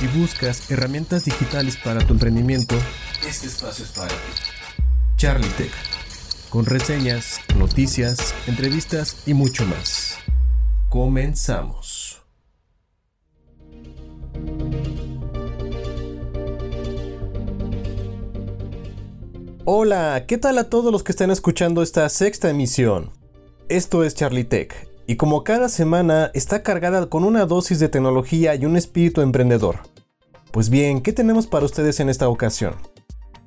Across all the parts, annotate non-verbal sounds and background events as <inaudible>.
y buscas herramientas digitales para tu emprendimiento, este espacio es para ti. Charlie Tech, con reseñas, noticias, entrevistas y mucho más. Comenzamos. Hola, ¿qué tal a todos los que están escuchando esta sexta emisión? Esto es Charlie Tech, y como cada semana está cargada con una dosis de tecnología y un espíritu emprendedor. Pues bien, ¿qué tenemos para ustedes en esta ocasión?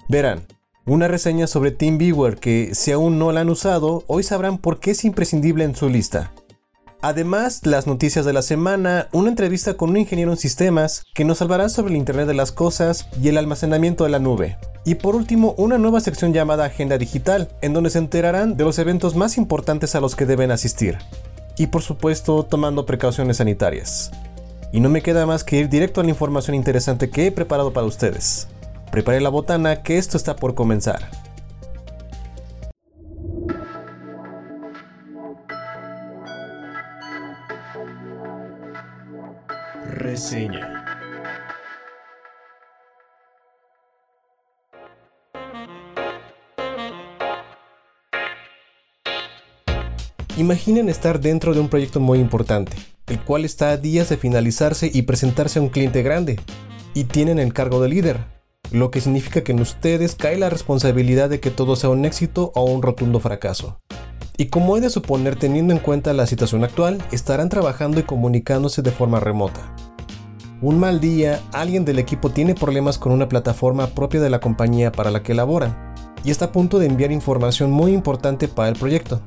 Verán, una reseña sobre TeamViewer que si aún no la han usado, hoy sabrán por qué es imprescindible en su lista. Además, las noticias de la semana, una entrevista con un ingeniero en sistemas que nos salvará sobre el Internet de las Cosas y el almacenamiento de la nube. Y por último, una nueva sección llamada Agenda Digital, en donde se enterarán de los eventos más importantes a los que deben asistir. Y por supuesto, tomando precauciones sanitarias. Y no me queda más que ir directo a la información interesante que he preparado para ustedes. Prepare la botana que esto está por comenzar. Reseña. Imaginen estar dentro de un proyecto muy importante, el cual está a días de finalizarse y presentarse a un cliente grande, y tienen el cargo de líder, lo que significa que en ustedes cae la responsabilidad de que todo sea un éxito o un rotundo fracaso. Y como he de suponer teniendo en cuenta la situación actual, estarán trabajando y comunicándose de forma remota. Un mal día, alguien del equipo tiene problemas con una plataforma propia de la compañía para la que laboran, y está a punto de enviar información muy importante para el proyecto.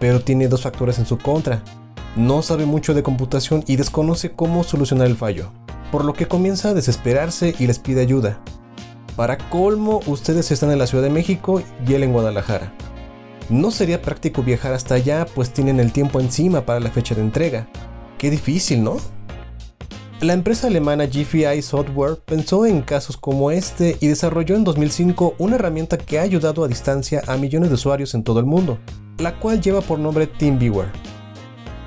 Pero tiene dos factores en su contra. No sabe mucho de computación y desconoce cómo solucionar el fallo, por lo que comienza a desesperarse y les pide ayuda, para colmo, ustedes están en la Ciudad de México y él en Guadalajara. No sería práctico viajar hasta allá, pues tienen el tiempo encima para la fecha de entrega. Qué difícil, ¿no? La empresa alemana GFI Software pensó en casos como este y desarrolló en 2005 una herramienta que ha ayudado a distancia a millones de usuarios en todo el mundo, la cual lleva por nombre TeamViewer.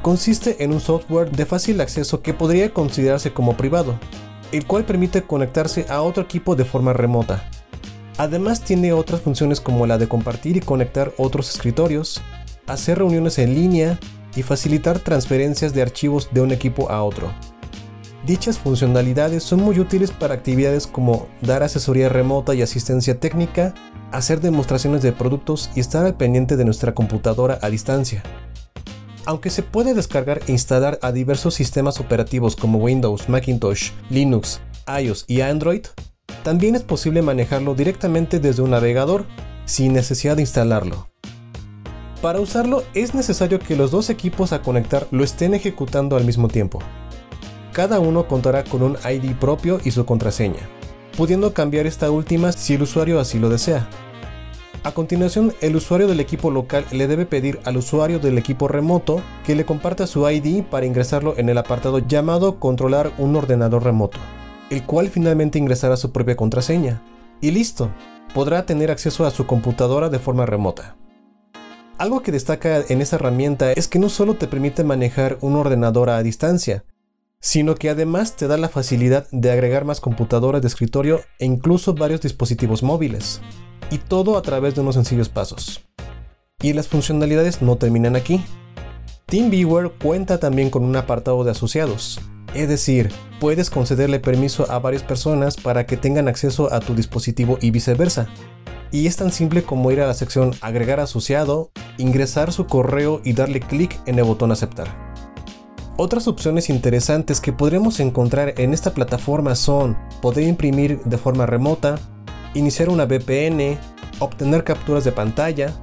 Consiste en un software de fácil acceso que podría considerarse como privado, el cual permite conectarse a otro equipo de forma remota. Además tiene otras funciones como la de compartir y conectar otros escritorios, hacer reuniones en línea y facilitar transferencias de archivos de un equipo a otro. Dichas funcionalidades son muy útiles para actividades como dar asesoría remota y asistencia técnica, hacer demostraciones de productos y estar al pendiente de nuestra computadora a distancia. Aunque se puede descargar e instalar a diversos sistemas operativos como Windows, Macintosh, Linux, iOS y Android, también es posible manejarlo directamente desde un navegador sin necesidad de instalarlo. Para usarlo es necesario que los dos equipos a conectar lo estén ejecutando al mismo tiempo. Cada uno contará con un ID propio y su contraseña, pudiendo cambiar esta última si el usuario así lo desea. A continuación, el usuario del equipo local le debe pedir al usuario del equipo remoto que le comparta su ID para ingresarlo en el apartado llamado Controlar un ordenador remoto, el cual finalmente ingresará su propia contraseña. Y listo, podrá tener acceso a su computadora de forma remota. Algo que destaca en esta herramienta es que no solo te permite manejar un ordenador a distancia, sino que además te da la facilidad de agregar más computadoras de escritorio e incluso varios dispositivos móviles y todo a través de unos sencillos pasos. Y las funcionalidades no terminan aquí. TeamViewer cuenta también con un apartado de asociados, es decir, puedes concederle permiso a varias personas para que tengan acceso a tu dispositivo y viceversa. Y es tan simple como ir a la sección Agregar asociado, ingresar su correo y darle clic en el botón Aceptar. Otras opciones interesantes que podremos encontrar en esta plataforma son poder imprimir de forma remota, iniciar una VPN, obtener capturas de pantalla,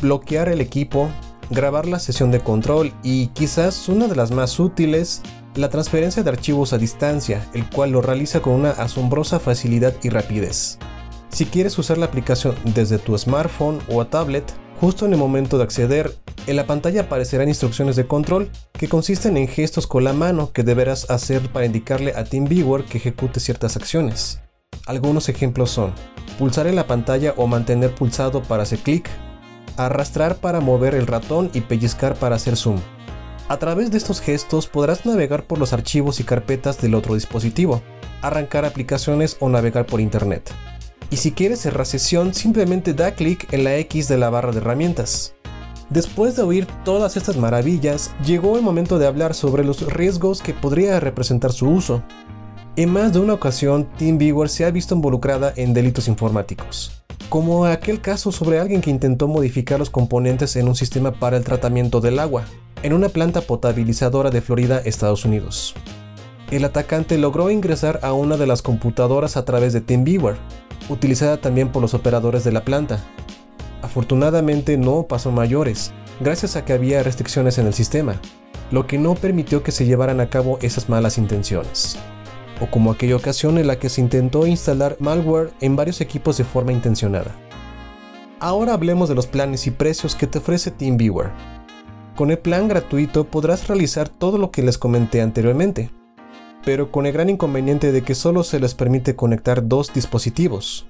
bloquear el equipo, grabar la sesión de control y quizás una de las más útiles, la transferencia de archivos a distancia, el cual lo realiza con una asombrosa facilidad y rapidez. Si quieres usar la aplicación desde tu smartphone o tablet, justo en el momento de acceder, en la pantalla aparecerán instrucciones de control que consisten en gestos con la mano que deberás hacer para indicarle a TeamViewer que ejecute ciertas acciones. Algunos ejemplos son pulsar en la pantalla o mantener pulsado para hacer clic, arrastrar para mover el ratón y pellizcar para hacer zoom. A través de estos gestos podrás navegar por los archivos y carpetas del otro dispositivo, arrancar aplicaciones o navegar por internet. Y si quieres cerrar sesión, simplemente da clic en la X de la barra de herramientas. Después de oír todas estas maravillas, llegó el momento de hablar sobre los riesgos que podría representar su uso. En más de una ocasión, TeamViewer se ha visto involucrada en delitos informáticos, como aquel caso sobre alguien que intentó modificar los componentes en un sistema para el tratamiento del agua, en una planta potabilizadora de Florida, Estados Unidos. El atacante logró ingresar a una de las computadoras a través de TeamViewer, utilizada también por los operadores de la planta. Afortunadamente no pasó mayores, gracias a que había restricciones en el sistema, lo que no permitió que se llevaran a cabo esas malas intenciones. O como aquella ocasión en la que se intentó instalar malware en varios equipos de forma intencionada. Ahora hablemos de los planes y precios que te ofrece TeamViewer. Con el plan gratuito podrás realizar todo lo que les comenté anteriormente, pero con el gran inconveniente de que solo se les permite conectar dos dispositivos.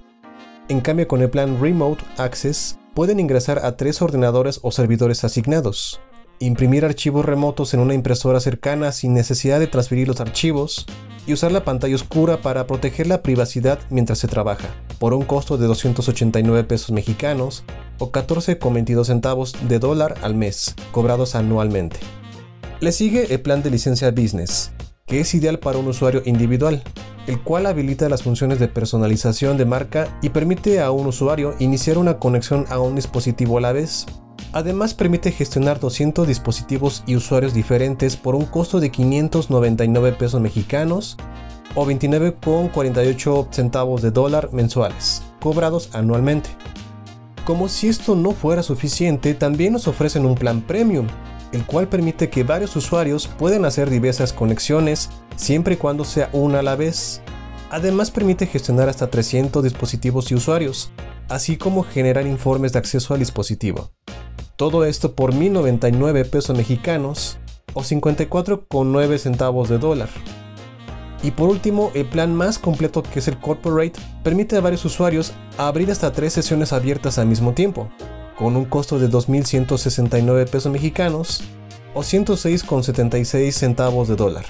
En cambio, con el plan Remote Access pueden ingresar a tres ordenadores o servidores asignados, imprimir archivos remotos en una impresora cercana sin necesidad de transferir los archivos y usar la pantalla oscura para proteger la privacidad mientras se trabaja, por un costo de 289 pesos mexicanos o 14,22 centavos de dólar al mes, cobrados anualmente. Le sigue el plan de licencia Business, que es ideal para un usuario individual, el cual habilita las funciones de personalización de marca y permite a un usuario iniciar una conexión a un dispositivo a la vez. Además permite gestionar 200 dispositivos y usuarios diferentes por un costo de 599 pesos mexicanos o 29,48 centavos de dólar mensuales, cobrados anualmente. Como si esto no fuera suficiente, también nos ofrecen un plan premium, el cual permite que varios usuarios puedan hacer diversas conexiones siempre y cuando sea una a la vez. Además permite gestionar hasta 300 dispositivos y usuarios, así como generar informes de acceso al dispositivo. Todo esto por 1099 pesos mexicanos o 54,9 centavos de dólar. Y por último, el plan más completo que es el Corporate permite a varios usuarios abrir hasta tres sesiones abiertas al mismo tiempo, con un costo de 2.169 pesos mexicanos o 106,76 centavos de dólar.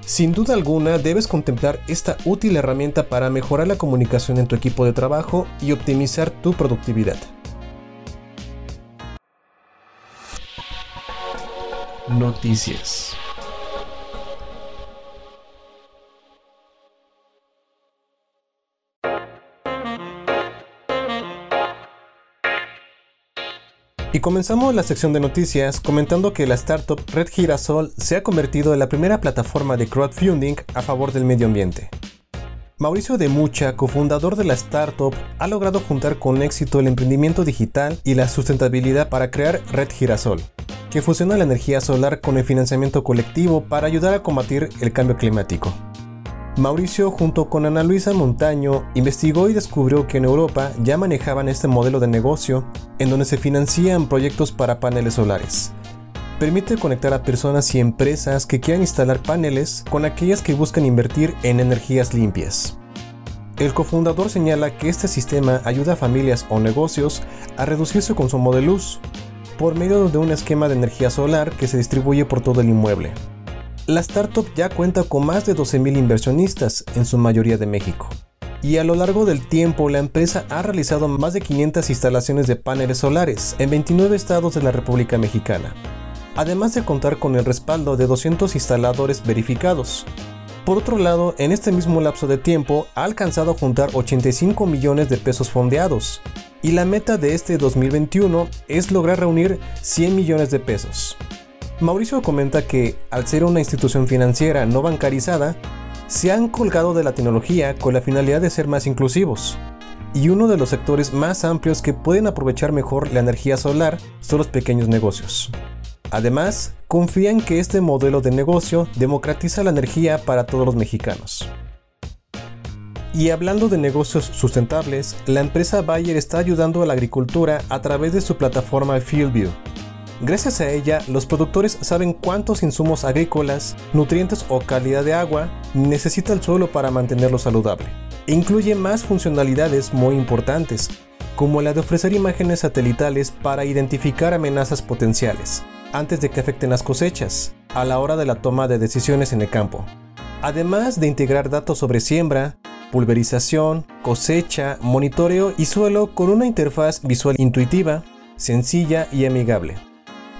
Sin duda alguna debes contemplar esta útil herramienta para mejorar la comunicación en tu equipo de trabajo y optimizar tu productividad. Noticias. Y comenzamos la sección de noticias comentando que la startup Red Girasol se ha convertido en la primera plataforma de crowdfunding a favor del medio ambiente. Mauricio de Mucha, cofundador de la startup, ha logrado juntar con éxito el emprendimiento digital y la sustentabilidad para crear Red Girasol, que fusiona la energía solar con el financiamiento colectivo para ayudar a combatir el cambio climático. Mauricio junto con Ana Luisa Montaño investigó y descubrió que en Europa ya manejaban este modelo de negocio en donde se financian proyectos para paneles solares. Permite conectar a personas y empresas que quieran instalar paneles con aquellas que buscan invertir en energías limpias. El cofundador señala que este sistema ayuda a familias o negocios a reducir su consumo de luz por medio de un esquema de energía solar que se distribuye por todo el inmueble. La startup ya cuenta con más de 12.000 inversionistas, en su mayoría de México. Y a lo largo del tiempo, la empresa ha realizado más de 500 instalaciones de paneles solares en 29 estados de la República Mexicana, además de contar con el respaldo de 200 instaladores verificados. Por otro lado, en este mismo lapso de tiempo ha alcanzado a juntar 85 millones de pesos fondeados, y la meta de este 2021 es lograr reunir 100 millones de pesos. Mauricio comenta que, al ser una institución financiera no bancarizada, se han colgado de la tecnología con la finalidad de ser más inclusivos. Y uno de los sectores más amplios que pueden aprovechar mejor la energía solar son los pequeños negocios. Además, confían que este modelo de negocio democratiza la energía para todos los mexicanos. Y hablando de negocios sustentables, la empresa Bayer está ayudando a la agricultura a través de su plataforma FieldView, Gracias a ella, los productores saben cuántos insumos agrícolas, nutrientes o calidad de agua necesita el suelo para mantenerlo saludable. Incluye más funcionalidades muy importantes, como la de ofrecer imágenes satelitales para identificar amenazas potenciales, antes de que afecten las cosechas, a la hora de la toma de decisiones en el campo. además de integrar datos sobre siembra, pulverización, cosecha, monitoreo y suelo con una interfaz visual intuitiva, sencilla y amigable.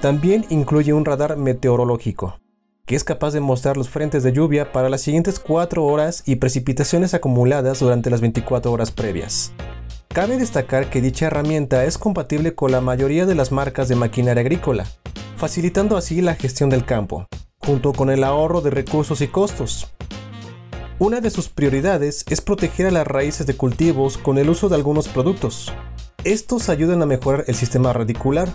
También incluye un radar meteorológico, que es capaz de mostrar los frentes de lluvia para las siguientes 4 horas y precipitaciones acumuladas durante las 24 horas previas. Cabe destacar que dicha herramienta es compatible con la mayoría de las marcas de maquinaria agrícola, facilitando así la gestión del campo, junto con el ahorro de recursos y costos. Una de sus prioridades es proteger a las raíces de cultivos con el uso de algunos productos. Estos ayudan a mejorar el sistema radicular,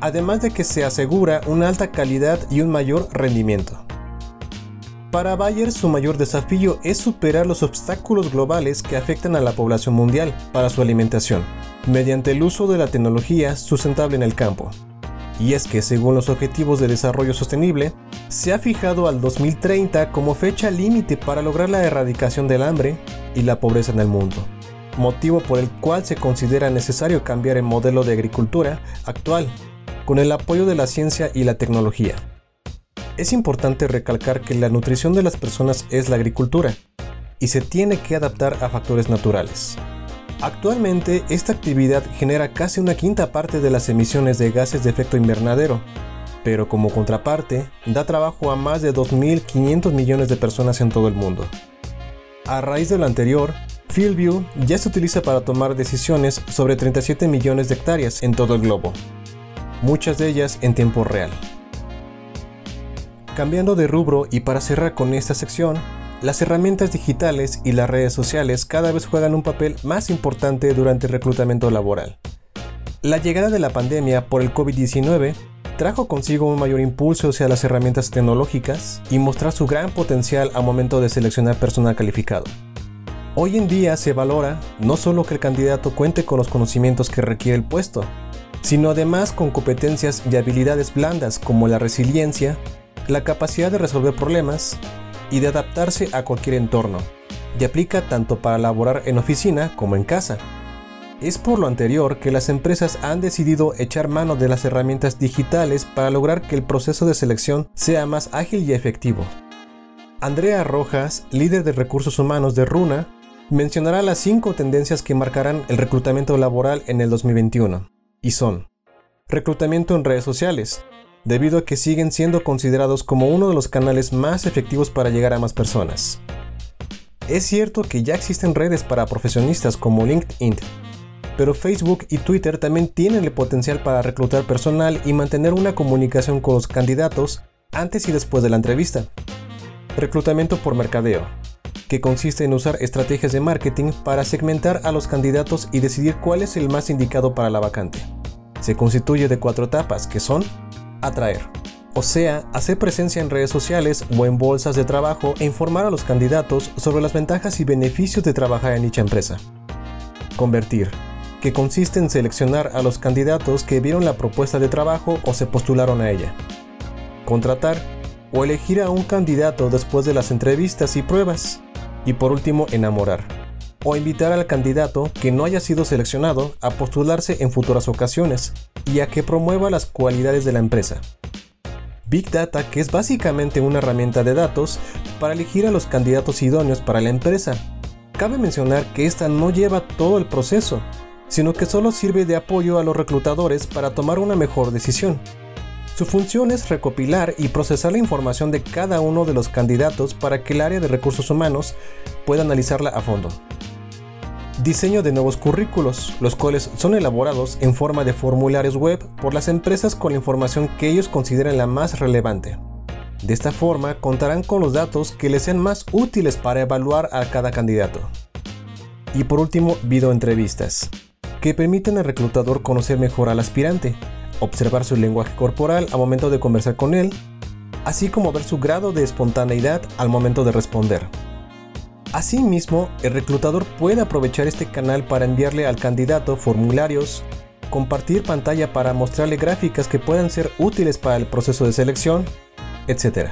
además de que se asegura una alta calidad y un mayor rendimiento. Para Bayer su mayor desafío es superar los obstáculos globales que afectan a la población mundial para su alimentación, mediante el uso de la tecnología sustentable en el campo. Y es que según los Objetivos de Desarrollo Sostenible, se ha fijado al 2030 como fecha límite para lograr la erradicación del hambre y la pobreza en el mundo, motivo por el cual se considera necesario cambiar el modelo de agricultura actual, con el apoyo de la ciencia y la tecnología. Es importante recalcar que la nutrición de las personas es la agricultura, y se tiene que adaptar a factores naturales. Actualmente, esta actividad genera casi una quinta parte de las emisiones de gases de efecto invernadero, pero como contraparte, da trabajo a más de 2.500 millones de personas en todo el mundo. A raíz de lo anterior, FieldView ya se utiliza para tomar decisiones sobre 37 millones de hectáreas en todo el globo, muchas de ellas en tiempo real. Cambiando de rubro y para cerrar con esta sección, las herramientas digitales y las redes sociales cada vez juegan un papel más importante durante el reclutamiento laboral. La llegada de la pandemia por el COVID-19 trajo consigo un mayor impulso hacia las herramientas tecnológicas y mostrar su gran potencial al momento de seleccionar personal calificado. Hoy en día se valora no solo que el candidato cuente con los conocimientos que requiere el puesto, sino además con competencias y habilidades blandas como la resiliencia, la capacidad de resolver problemas, y de adaptarse a cualquier entorno, y aplica tanto para laborar en oficina como en casa. Es por lo anterior que las empresas han decidido echar mano de las herramientas digitales para lograr que el proceso de selección sea más ágil y efectivo. Andrea Rojas, líder de recursos humanos de Runa, mencionará las cinco tendencias que marcarán el reclutamiento laboral en el 2021, y son reclutamiento en redes sociales, debido a que siguen siendo considerados como uno de los canales más efectivos para llegar a más personas. Es cierto que ya existen redes para profesionistas como LinkedIn, pero Facebook y Twitter también tienen el potencial para reclutar personal y mantener una comunicación con los candidatos antes y después de la entrevista. Reclutamiento por mercadeo, que consiste en usar estrategias de marketing para segmentar a los candidatos y decidir cuál es el más indicado para la vacante. Se constituye de cuatro etapas, que son atraer. O sea, hacer presencia en redes sociales o en bolsas de trabajo e informar a los candidatos sobre las ventajas y beneficios de trabajar en dicha empresa. Convertir, que consiste en seleccionar a los candidatos que vieron la propuesta de trabajo o se postularon a ella. Contratar, o elegir a un candidato después de las entrevistas y pruebas. Y por último, enamorar, o invitar al candidato que no haya sido seleccionado a postularse en futuras ocasiones y a que promueva las cualidades de la empresa. Big Data, que es básicamente una herramienta de datos para elegir a los candidatos idóneos para la empresa. Cabe mencionar que esta no lleva todo el proceso, sino que solo sirve de apoyo a los reclutadores para tomar una mejor decisión. Su función es recopilar y procesar la información de cada uno de los candidatos para que el área de recursos humanos pueda analizarla a fondo diseño de nuevos currículos, los cuales son elaborados en forma de formularios web por las empresas con la información que ellos consideren la más relevante. De esta forma contarán con los datos que les sean más útiles para evaluar a cada candidato. Y por último, videoentrevistas, que permiten al reclutador conocer mejor al aspirante, observar su lenguaje corporal al momento de conversar con él, así como ver su grado de espontaneidad al momento de responder. Asimismo, el reclutador puede aprovechar este canal para enviarle al candidato formularios, compartir pantalla para mostrarle gráficas que puedan ser útiles para el proceso de selección, etc.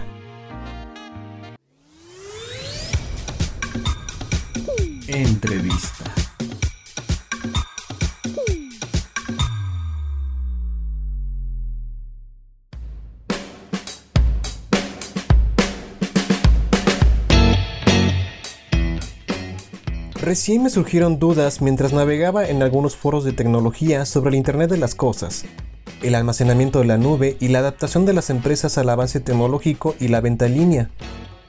Entrevista. Recién me surgieron dudas mientras navegaba en algunos foros de tecnología sobre el Internet de las Cosas, el almacenamiento de la nube y la adaptación de las empresas al avance tecnológico y la venta en línea,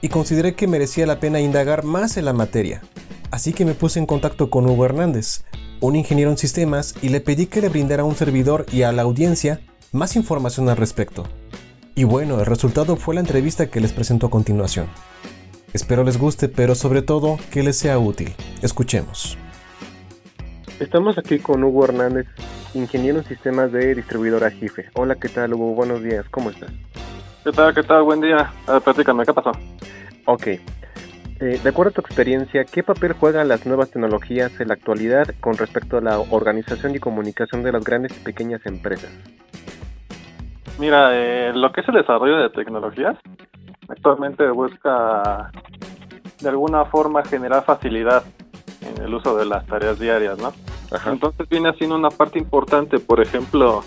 y consideré que merecía la pena indagar más en la materia. Así que me puse en contacto con Hugo Hernández, un ingeniero en sistemas, y le pedí que le brindara a un servidor y a la audiencia más información al respecto. Y bueno, el resultado fue la entrevista que les presento a continuación. Espero les guste, pero sobre todo que les sea útil. Escuchemos. Estamos aquí con Hugo Hernández, ingeniero en sistemas de distribuidora JIFE. Hola, ¿qué tal Hugo? Buenos días, ¿cómo estás? ¿Qué tal? ¿Qué tal? Buen día. A ver, platícame, ¿qué pasó? Ok. Eh, de acuerdo a tu experiencia, ¿qué papel juegan las nuevas tecnologías en la actualidad con respecto a la organización y comunicación de las grandes y pequeñas empresas? Mira, eh, lo que es el desarrollo de tecnologías actualmente busca de alguna forma generar facilidad en el uso de las tareas diarias, ¿no? Entonces viene haciendo una parte importante, por ejemplo,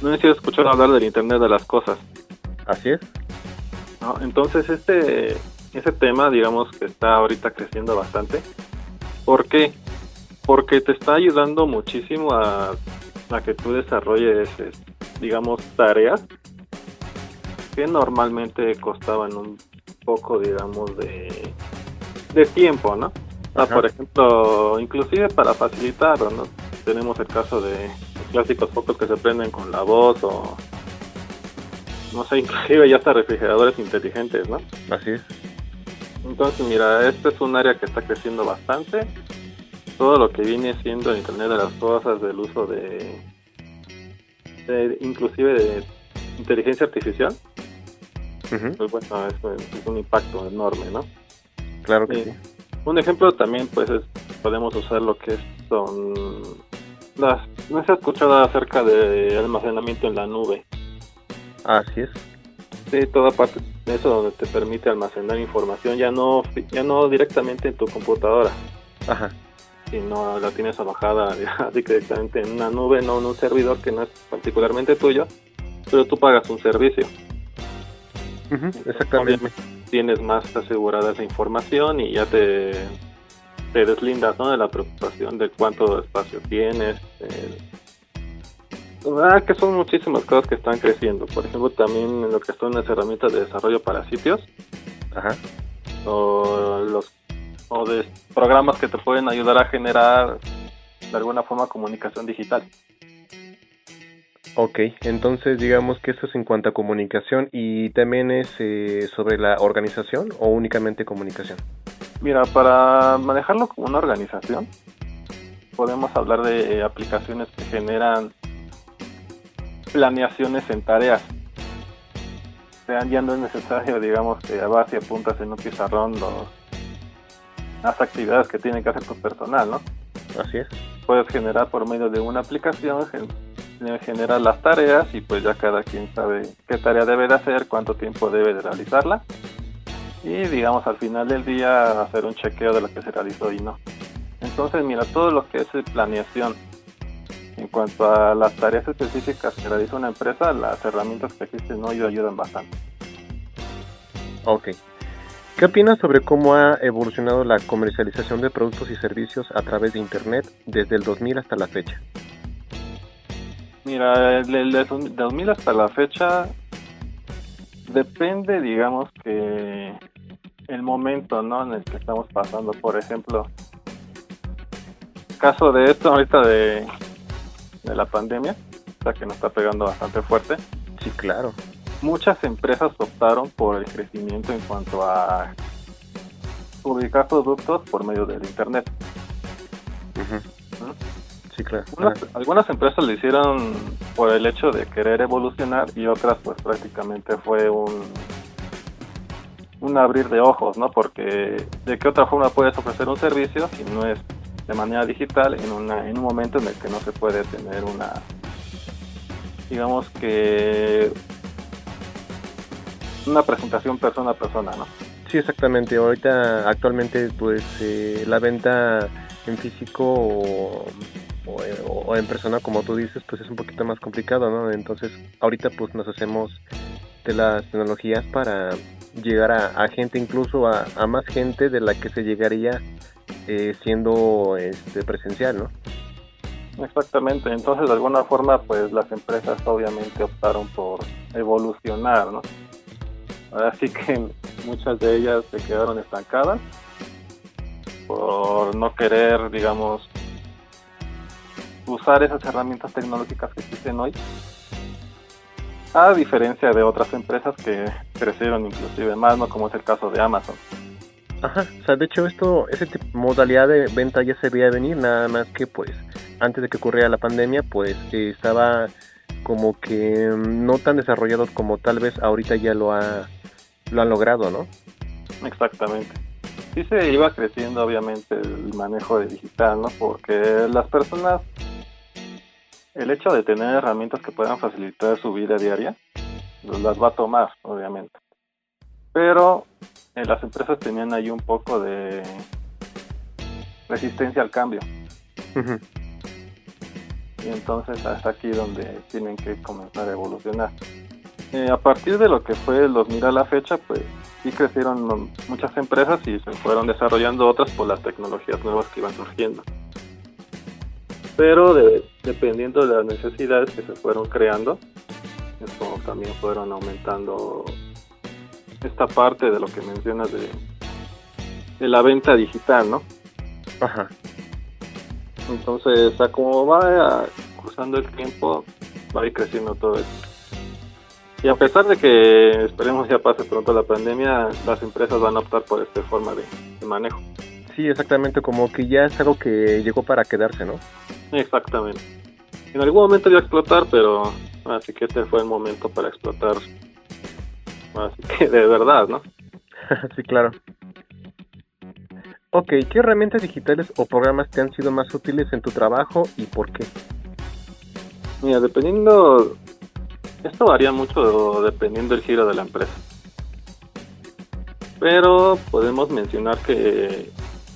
no sé si has escuchado hablar del Internet de las Cosas. Así es. ¿No? Entonces este, ese tema, digamos que está ahorita creciendo bastante. ¿Por qué? Porque te está ayudando muchísimo a, a que tú desarrolles, digamos, tareas que normalmente costaban un poco, digamos, de, de tiempo, ¿no? Ah, por ejemplo, inclusive para facilitarlo, ¿no? Tenemos el caso de clásicos focos que se prenden con la voz o no sé, <laughs> inclusive ya hasta refrigeradores inteligentes, ¿no? Así es. Entonces, mira, este es un área que está creciendo bastante. Todo lo que viene siendo el Internet de las Cosas, del uso de, de inclusive de inteligencia artificial, pues bueno, es, un impacto enorme, ¿no? Claro que sí. Un ejemplo también, pues, es, podemos usar lo que son las... No se ha escuchado acerca de almacenamiento en la nube. Así es. Sí, toda parte de eso donde te permite almacenar información, ya no, ya no directamente en tu computadora. Ajá. Sino la tienes alojada <laughs> directamente en una nube, no en un servidor que no es particularmente tuyo, pero tú pagas un servicio exactamente. Tienes más asegurada esa información y ya te, te deslindas ¿no? de la preocupación de cuánto espacio tienes. Ah, que son muchísimas cosas que están creciendo. Por ejemplo, también en lo que son las herramientas de desarrollo para sitios. Ajá. O los o de programas que te pueden ayudar a generar de alguna forma comunicación digital. Ok, entonces digamos que esto es en cuanto a comunicación y también es eh, sobre la organización o únicamente comunicación. Mira, para manejarlo como una organización, podemos hablar de eh, aplicaciones que generan planeaciones en tareas. O ya no es necesario, digamos, que a base apuntas en un pizarrón las actividades que tiene que hacer tu personal, ¿no? Así es. Puedes generar por medio de una aplicación genera las tareas y pues ya cada quien sabe qué tarea debe de hacer, cuánto tiempo debe de realizarla y digamos al final del día hacer un chequeo de lo que se realizó y no. Entonces mira, todo lo que es planeación en cuanto a las tareas específicas que realiza una empresa, las herramientas que existen hoy ayudan bastante. Ok. ¿Qué opinas sobre cómo ha evolucionado la comercialización de productos y servicios a través de Internet desde el 2000 hasta la fecha? Mira, el, de 2000 hasta la fecha depende, digamos que el momento, ¿no? En el que estamos pasando. Por ejemplo, caso de esto ahorita de, de la pandemia, o sea que nos está pegando bastante fuerte. Sí, claro. Muchas empresas optaron por el crecimiento en cuanto a publicar productos por medio del internet. Sí, claro. algunas empresas lo hicieron por el hecho de querer evolucionar y otras pues prácticamente fue un un abrir de ojos, ¿no? Porque de qué otra forma puedes ofrecer un servicio si no es de manera digital en una en un momento en el que no se puede tener una digamos que una presentación persona a persona, ¿no? Sí, exactamente. Ahorita actualmente pues eh, la venta en físico o, en persona, como tú dices, pues es un poquito más complicado, ¿no? Entonces, ahorita pues nos hacemos de las tecnologías para llegar a, gente, incluso a, más gente de la que se llegaría eh, siendo este, presencial, ¿no? Exactamente, entonces de alguna forma pues las empresas obviamente optaron por evolucionar, ¿no? Así que muchas de ellas se quedaron estancadas por no querer, digamos, usar esas herramientas tecnológicas que existen hoy, a diferencia de otras empresas que crecieron inclusive más, ¿no? Como es el caso de Amazon. Ajá, o sea, de hecho esto, esa modalidad de venta ya se veía venir, nada más que pues antes de que ocurriera la pandemia, pues estaba como que mm, no tan desarrollado como tal vez ahorita ya lo ha lo han logrado, ¿no? Exactamente. Sí se iba creciendo obviamente el manejo de digital, ¿no? Porque las personas, el hecho de tener herramientas que puedan facilitar su vida diaria, pues las va a tomar, obviamente. Pero eh, las empresas tenían ahí un poco de resistencia al cambio. Y entonces hasta aquí donde tienen que comenzar a evolucionar. Eh, a partir de lo que fue el 2000 a la fecha, pues sí crecieron muchas empresas y se fueron desarrollando otras por las tecnologías nuevas que iban surgiendo. Pero dependiendo de las necesidades que se fueron creando, eso también fueron aumentando esta parte de lo que mencionas de, de la venta digital, ¿no? Ajá. Entonces, a como va cruzando el tiempo, va a ir creciendo todo esto. Y a pesar de que esperemos ya pase pronto la pandemia, las empresas van a optar por esta forma de, manejo. Sí, exactamente, como que ya es algo que llegó para quedarse, ¿no? Exactamente. En algún momento iba a explotar, pero así que este fue el momento para explotar. Así que de verdad, ¿no? <laughs> sí, claro. Ok, ¿qué herramientas digitales o programas te han sido más útiles en tu trabajo y por qué? Mira, dependiendo esto varía mucho dependiendo del giro de la empresa. Pero podemos mencionar que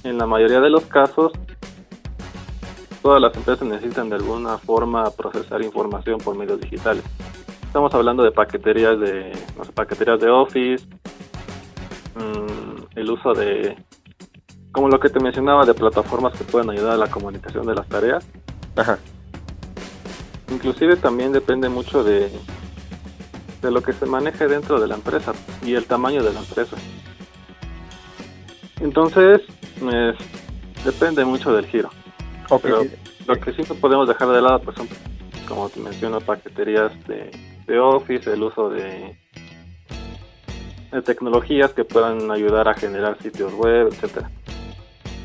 en la mayoría de los casos todas las empresas necesitan de alguna forma procesar información por medios digitales. Estamos hablando de paqueterías de paqueterías de Office, mm, el uso de como lo que te mencionaba de plataformas que pueden ayudar a la comunicación de las tareas. Ajá. Inclusive también depende mucho de de lo que se maneje dentro de la empresa y el tamaño de la empresa. Entonces, depende mucho del giro. Pero lo que sí podemos dejar de lado, pues son, como te menciono, paqueterías de, de Office, el uso de, de tecnologías que puedan ayudar a generar sitios web, etcétera.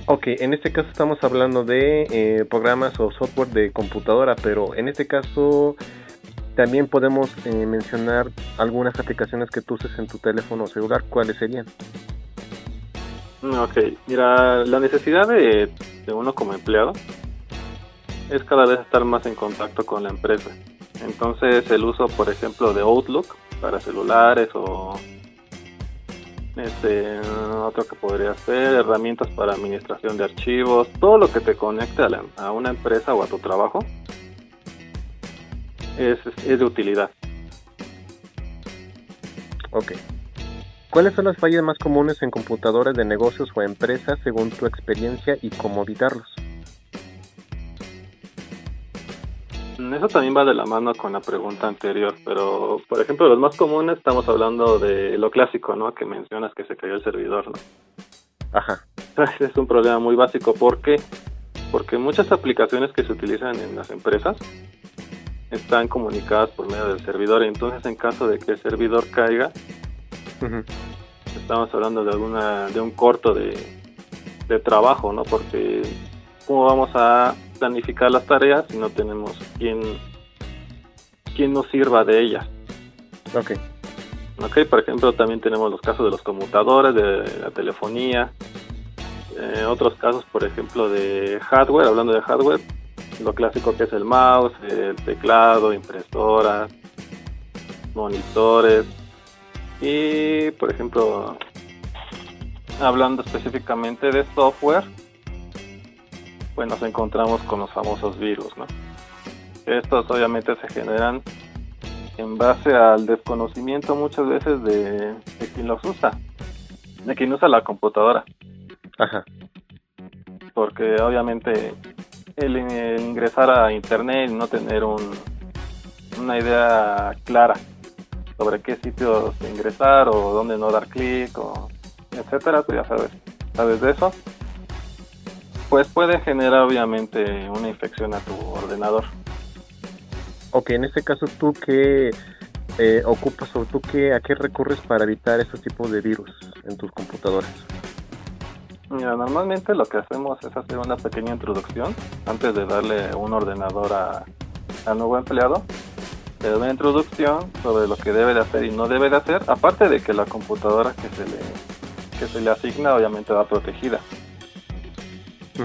Ok, en este caso estamos hablando de eh, programas o software de computadora, pero en este caso también podemos eh, mencionar algunas aplicaciones que tú uses en tu teléfono celular. ¿Cuáles serían? Ok, mira, la necesidad de, uno como empleado es cada vez estar más en contacto con la empresa. Entonces el uso, por ejemplo, de Outlook para celulares o este otro que podría ser herramientas para administración de archivos, todo lo que te conecte a, a una empresa o a tu trabajo es, de utilidad. Ok. ¿Cuáles son las fallas más comunes en computadores de negocios o empresas según tu experiencia y cómo evitarlos? Eso también va de la mano con la pregunta anterior, pero por ejemplo los más comunes estamos hablando de lo clásico, ¿no? Que mencionas que se cayó el servidor, ¿no? Ajá. <laughs> Es un problema muy básico, ¿por qué? Porque muchas aplicaciones que se utilizan en las empresas están comunicadas por medio del servidor. Entonces, en caso de que el servidor caiga, estamos hablando de alguna de un corto de, de trabajo, ¿no? Porque cómo vamos a planificar las tareas si no tenemos quien quien nos sirva de ellas. Ok. Ok, por ejemplo, también tenemos los casos de los conmutadores, de la telefonía, eh, otros casos, por ejemplo, de hardware, hablando de hardware, lo clásico que es el mouse, el teclado, impresoras, monitores y por ejemplo hablando específicamente de software pues nos encontramos con los famosos virus ¿no? estos obviamente se generan en base al desconocimiento muchas veces de, de quien los usa de quien usa la computadora Ajá. porque obviamente el, ingresar a internet y no tener un, una idea clara sobre qué sitios ingresar o dónde no dar clic o etcétera, tú ya sabes, sabes de eso, pues puede generar obviamente una infección a tu ordenador. Ok, en este caso tú qué eh, ocupas o tú qué, a qué recurres para evitar estos tipos de virus en tus computadoras. Mira, normalmente lo que hacemos es hacer una pequeña introducción antes de darle un ordenador a, al nuevo empleado. Le doy una introducción sobre lo que debe de hacer y no debe de hacer, aparte de que la computadora que se le, que se le asigna obviamente va protegida.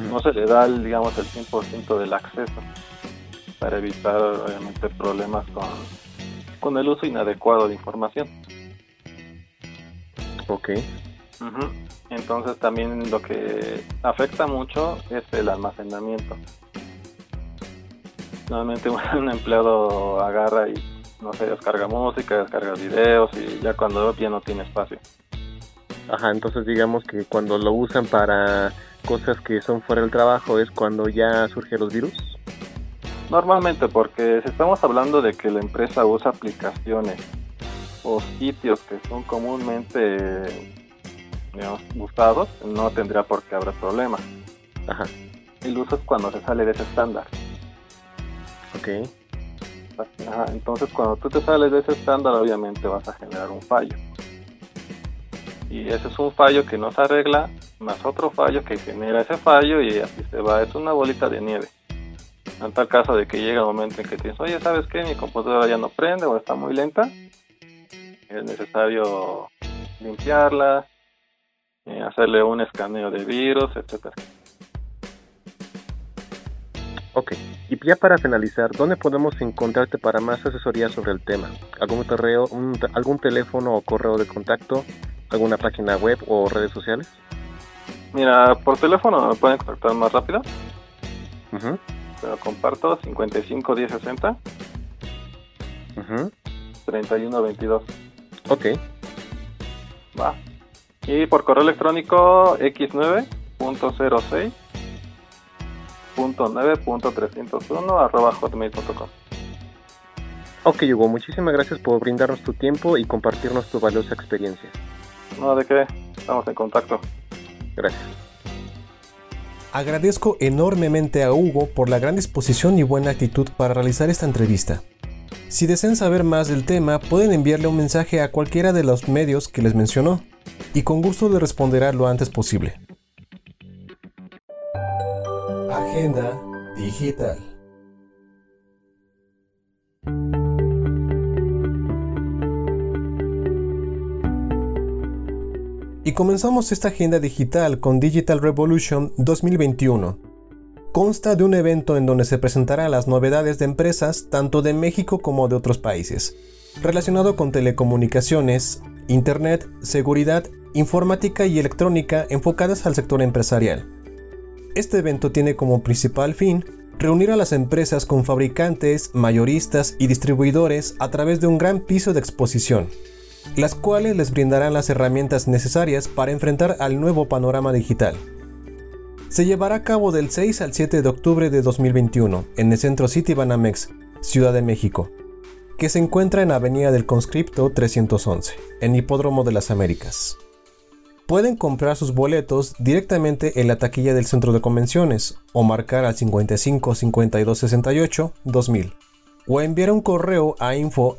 No se le da, digamos, el 100% del acceso para evitar obviamente problemas con, con el uso inadecuado de información. Ok. Entonces también lo que afecta mucho es el almacenamiento. Normalmente <laughs> un empleado agarra y no sé, descarga música, descarga videos y ya cuando ya no tiene espacio. Ajá, entonces digamos que cuando lo usan para cosas que son fuera del trabajo es cuando ya surgen los virus. Normalmente, porque si estamos hablando de que la empresa usa aplicaciones o sitios que son comúnmente gustados, no tendría por qué haber problema. Ajá. El uso es cuando se sale de ese estándar. Ok. entonces cuando tú te sales de ese estándar obviamente vas a generar un fallo. Y ese es un fallo que no se arregla, más otro fallo que genera ese fallo y así se va. Es una bolita de nieve. En tal caso de que llega el momento en que te dices, oye, ¿sabes qué? Mi computadora ya no prende o está muy lenta. Es necesario limpiarla, eh, hacerle un escaneo de virus, etcétera. Ok, y ya para finalizar, ¿dónde podemos encontrarte para más asesoría sobre el tema? ¿Algún, correo, algún teléfono o correo de contacto? ¿Alguna página web o redes sociales? Mira, por teléfono me pueden contactar más rápido. Pero comparto 55 10 60 31 22. Ok. Va. Y por correo electrónico x9.06.9.301 arroba hotmail.com. Ok, Hugo, muchísimas gracias por brindarnos tu tiempo y compartirnos tu valiosa experiencia. No, de qué, estamos en contacto. Gracias. Agradezco enormemente a Hugo por la gran disposición y buena actitud para realizar esta entrevista. Si desean saber más del tema, pueden enviarle un mensaje a cualquiera de los medios que les mencionó, y con gusto le responderá lo antes posible. Agenda Digital Y comenzamos esta agenda digital con Digital Revolution 2021. Consta de un evento en donde se presentarán las novedades de empresas tanto de México como de otros países, relacionado con telecomunicaciones, Internet, seguridad, informática y electrónica enfocadas al sector empresarial. Este evento tiene como principal fin reunir a las empresas con fabricantes, mayoristas y distribuidores a través de un gran piso de exposición las cuales les brindarán las herramientas necesarias para enfrentar al nuevo panorama digital. Se llevará a cabo del 6 al 7 de octubre de 2021 en el Centro City Banamex, Ciudad de México, que se encuentra en Avenida del Conscripto 311, en Hipódromo de las Américas. Pueden comprar sus boletos directamente en la taquilla del centro de convenciones o marcar al 55 52 68 2000 o enviar un correo a info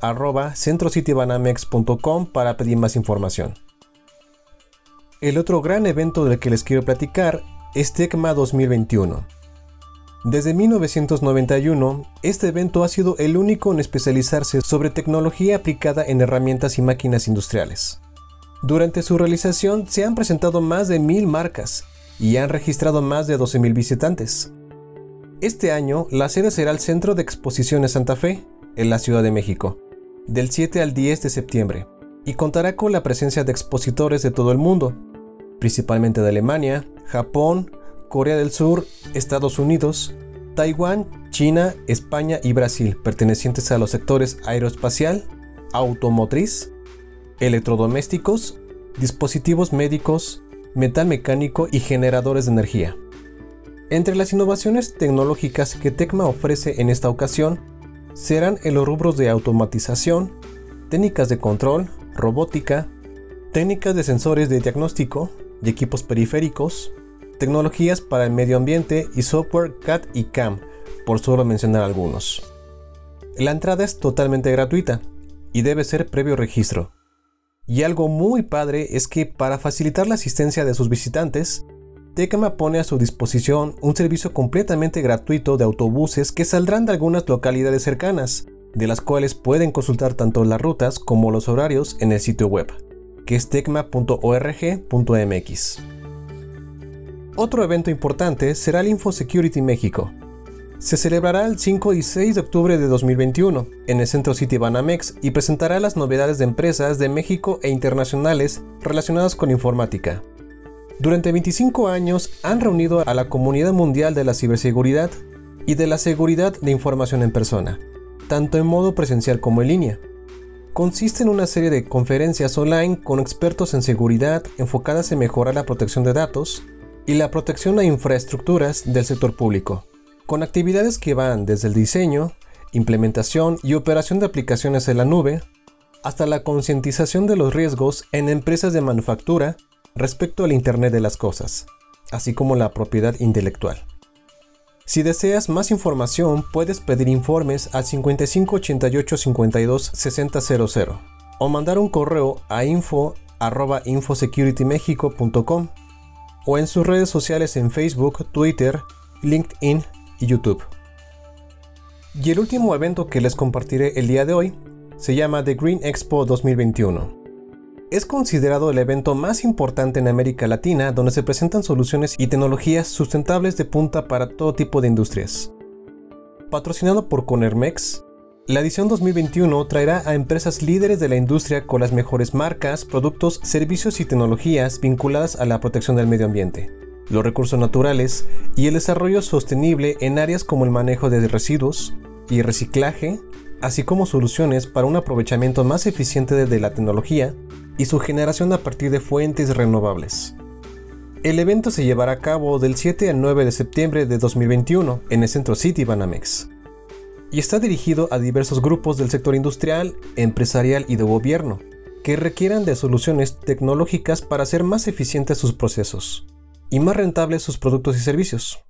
para pedir más información. El otro gran evento del que les quiero platicar es TECMA 2021. Desde 1991, este evento ha sido el único en especializarse sobre tecnología aplicada en herramientas y máquinas industriales. Durante su realización se han presentado más de mil marcas y han registrado más de 12.000 visitantes. Este año, la sede será el Centro de Exposiciones Santa Fe, en la Ciudad de México, del 7 al 10 de septiembre, y contará con la presencia de expositores de todo el mundo, principalmente de Alemania, Japón, Corea del Sur, Estados Unidos, Taiwán, China, España y Brasil, pertenecientes a los sectores aeroespacial, automotriz, electrodomésticos, dispositivos médicos, metal mecánico y generadores de energía. Entre las innovaciones tecnológicas que Tecma ofrece en esta ocasión serán en los rubros de automatización, técnicas de control, robótica, técnicas de sensores de diagnóstico y equipos periféricos, tecnologías para el medio ambiente y software CAD y CAM, por solo mencionar algunos. La entrada es totalmente gratuita y debe ser previo registro. Y algo muy padre es que para facilitar la asistencia de sus visitantes, Tecma pone a su disposición un servicio completamente gratuito de autobuses que saldrán de algunas localidades cercanas, de las cuales pueden consultar tanto las rutas como los horarios en el sitio web, que es tecma.org.mx. Otro evento importante será el InfoSecurity México, se celebrará el 5 y 6 de octubre de 2021 en el Centro City Banamex y presentará las novedades de empresas de México e internacionales relacionadas con informática. Durante 25 años han reunido a la comunidad mundial de la ciberseguridad y de la seguridad de información en persona, tanto en modo presencial como en línea. Consiste en una serie de conferencias online con expertos en seguridad enfocadas en mejorar la protección de datos y la protección a infraestructuras del sector público con actividades que van desde el diseño, implementación y operación de aplicaciones en la nube, hasta la concientización de los riesgos en empresas de manufactura respecto al Internet de las Cosas, así como la propiedad intelectual. Si deseas más información, puedes pedir informes al 5588 52 6000 o mandar un correo a info@infosecuritymexico.com o en sus redes sociales en Facebook, Twitter, LinkedIn y YouTube. Y el último evento que les compartiré el día de hoy se llama The Green Expo 2021. Es considerado el evento más importante en América Latina donde se presentan soluciones y tecnologías sustentables de punta para todo tipo de industrias. Patrocinado por Conermex, la edición 2021 traerá a empresas líderes de la industria con las mejores marcas, productos, servicios y tecnologías vinculadas a la protección del medio ambiente los recursos naturales y el desarrollo sostenible en áreas como el manejo de residuos y reciclaje, así como soluciones para un aprovechamiento más eficiente de la tecnología y su generación a partir de fuentes renovables. El evento se llevará a cabo del 7 al 9 de septiembre de 2021 en el Centro City Banamex y está dirigido a diversos grupos del sector industrial, empresarial y de gobierno que requieran de soluciones tecnológicas para hacer más eficientes sus procesos y más rentables sus productos y servicios.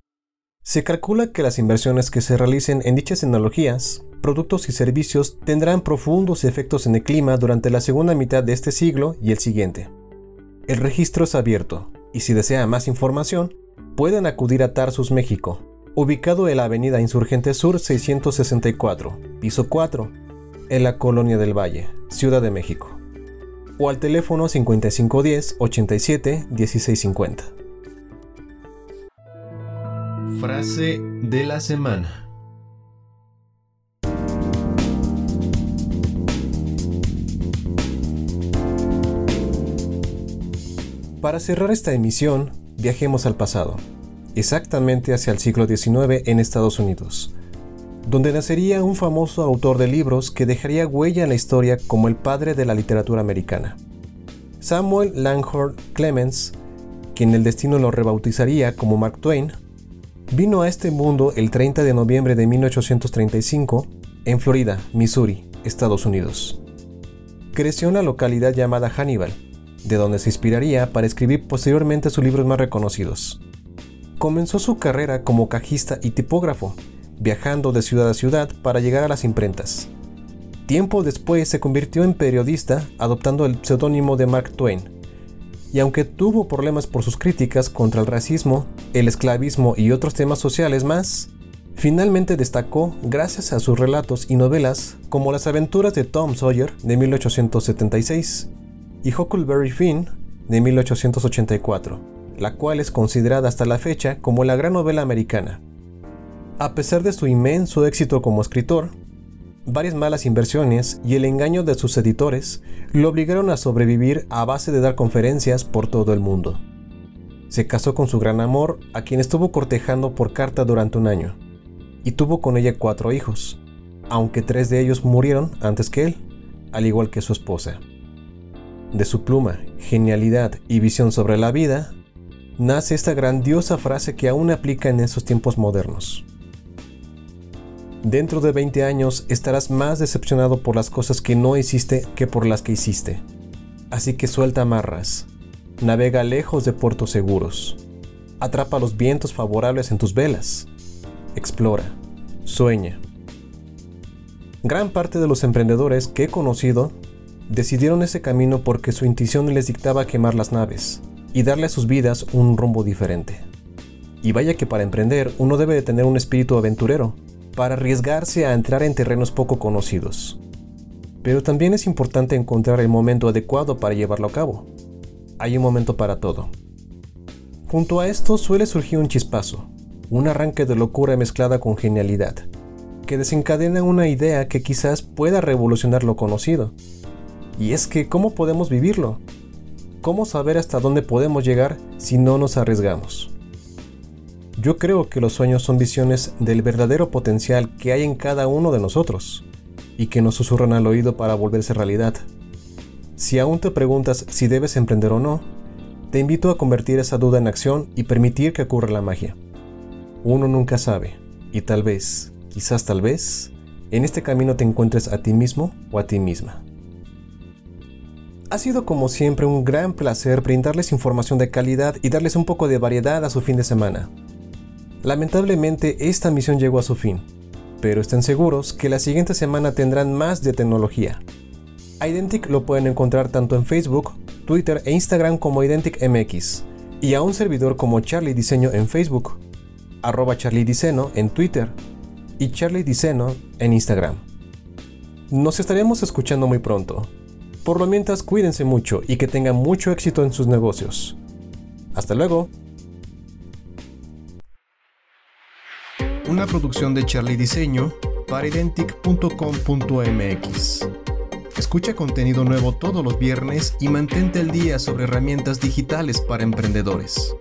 Se calcula que las inversiones que se realicen en dichas tecnologías, productos y servicios tendrán profundos efectos en el clima durante la segunda mitad de este siglo y el siguiente. El registro es abierto y si desea más información, pueden acudir a Tarsus, México, ubicado en la Avenida Insurgente Sur 664, piso 4, en la Colonia del Valle, Ciudad de México, o al teléfono 5510 87 1650. Frase de la semana. Para cerrar esta emisión, viajemos al pasado, exactamente hacia el siglo XIX en Estados Unidos, donde nacería un famoso autor de libros que dejaría huella en la historia como el padre de la literatura americana. Samuel Langhorne Clemens, quien el destino lo rebautizaría como Mark Twain, Vino a este mundo el 30 de noviembre de 1835 en Florida, Missouri, Estados Unidos. Creció en la localidad llamada Hannibal, de donde se inspiraría para escribir posteriormente sus libros más reconocidos. Comenzó su carrera como cajista y tipógrafo, viajando de ciudad a ciudad para llegar a las imprentas. Tiempo después se convirtió en periodista adoptando el seudónimo de Mark Twain, y aunque tuvo problemas por sus críticas contra el racismo, el esclavismo y otros temas sociales más, finalmente destacó gracias a sus relatos y novelas como Las aventuras de Tom Sawyer de 1876 y Huckleberry Finn de 1884, la cual es considerada hasta la fecha como la gran novela americana. A pesar de su inmenso éxito como escritor, varias malas inversiones y el engaño de sus editores lo obligaron a sobrevivir a base de dar conferencias por todo el mundo. Se casó con su gran amor, a quien estuvo cortejando por carta durante un año, y tuvo con ella cuatro hijos, aunque tres de ellos murieron antes que él, al igual que su esposa. De su pluma, genialidad y visión sobre la vida, nace esta grandiosa frase que aún aplica en esos tiempos modernos. Dentro de 20 años estarás más decepcionado por las cosas que no hiciste que por las que hiciste. Así que suelta amarras, navega lejos de puertos seguros, atrapa los vientos favorables en tus velas, explora, sueña. Gran parte de los emprendedores que he conocido decidieron ese camino porque su intuición les dictaba quemar las naves y darle a sus vidas un rumbo diferente. Y vaya que para emprender uno debe de tener un espíritu aventurero, para arriesgarse a entrar en terrenos poco conocidos. Pero también es importante encontrar el momento adecuado para llevarlo a cabo. Hay un momento para todo. Junto a esto suele surgir un chispazo, un arranque de locura mezclada con genialidad, que desencadena una idea que quizás pueda revolucionar lo conocido. Y es que, ¿cómo podemos vivirlo? ¿Cómo saber hasta dónde podemos llegar si no nos arriesgamos? Yo creo que los sueños son visiones del verdadero potencial que hay en cada uno de nosotros y que nos susurran al oído para volverse realidad. Si aún te preguntas si debes emprender o no, te invito a convertir esa duda en acción y permitir que ocurra la magia. Uno nunca sabe, y tal vez, quizás tal vez, en este camino te encuentres a ti mismo o a ti misma. Ha sido como siempre un gran placer brindarles información de calidad y darles un poco de variedad a su fin de semana. Lamentablemente esta misión llegó a su fin, pero estén seguros que la siguiente semana tendrán más de tecnología. Identic lo pueden encontrar tanto en Facebook, Twitter e Instagram como IdenticMX, y a un servidor como Charlie Diseño en Facebook, arroba Charlie en Twitter y Charlie Diseño en Instagram. Nos estaremos escuchando muy pronto. Por lo mientras cuídense mucho y que tengan mucho éxito en sus negocios. Hasta luego. una producción de Charlie Diseño para identic.com.mx. Escucha contenido nuevo todos los viernes y mantente al día sobre herramientas digitales para emprendedores.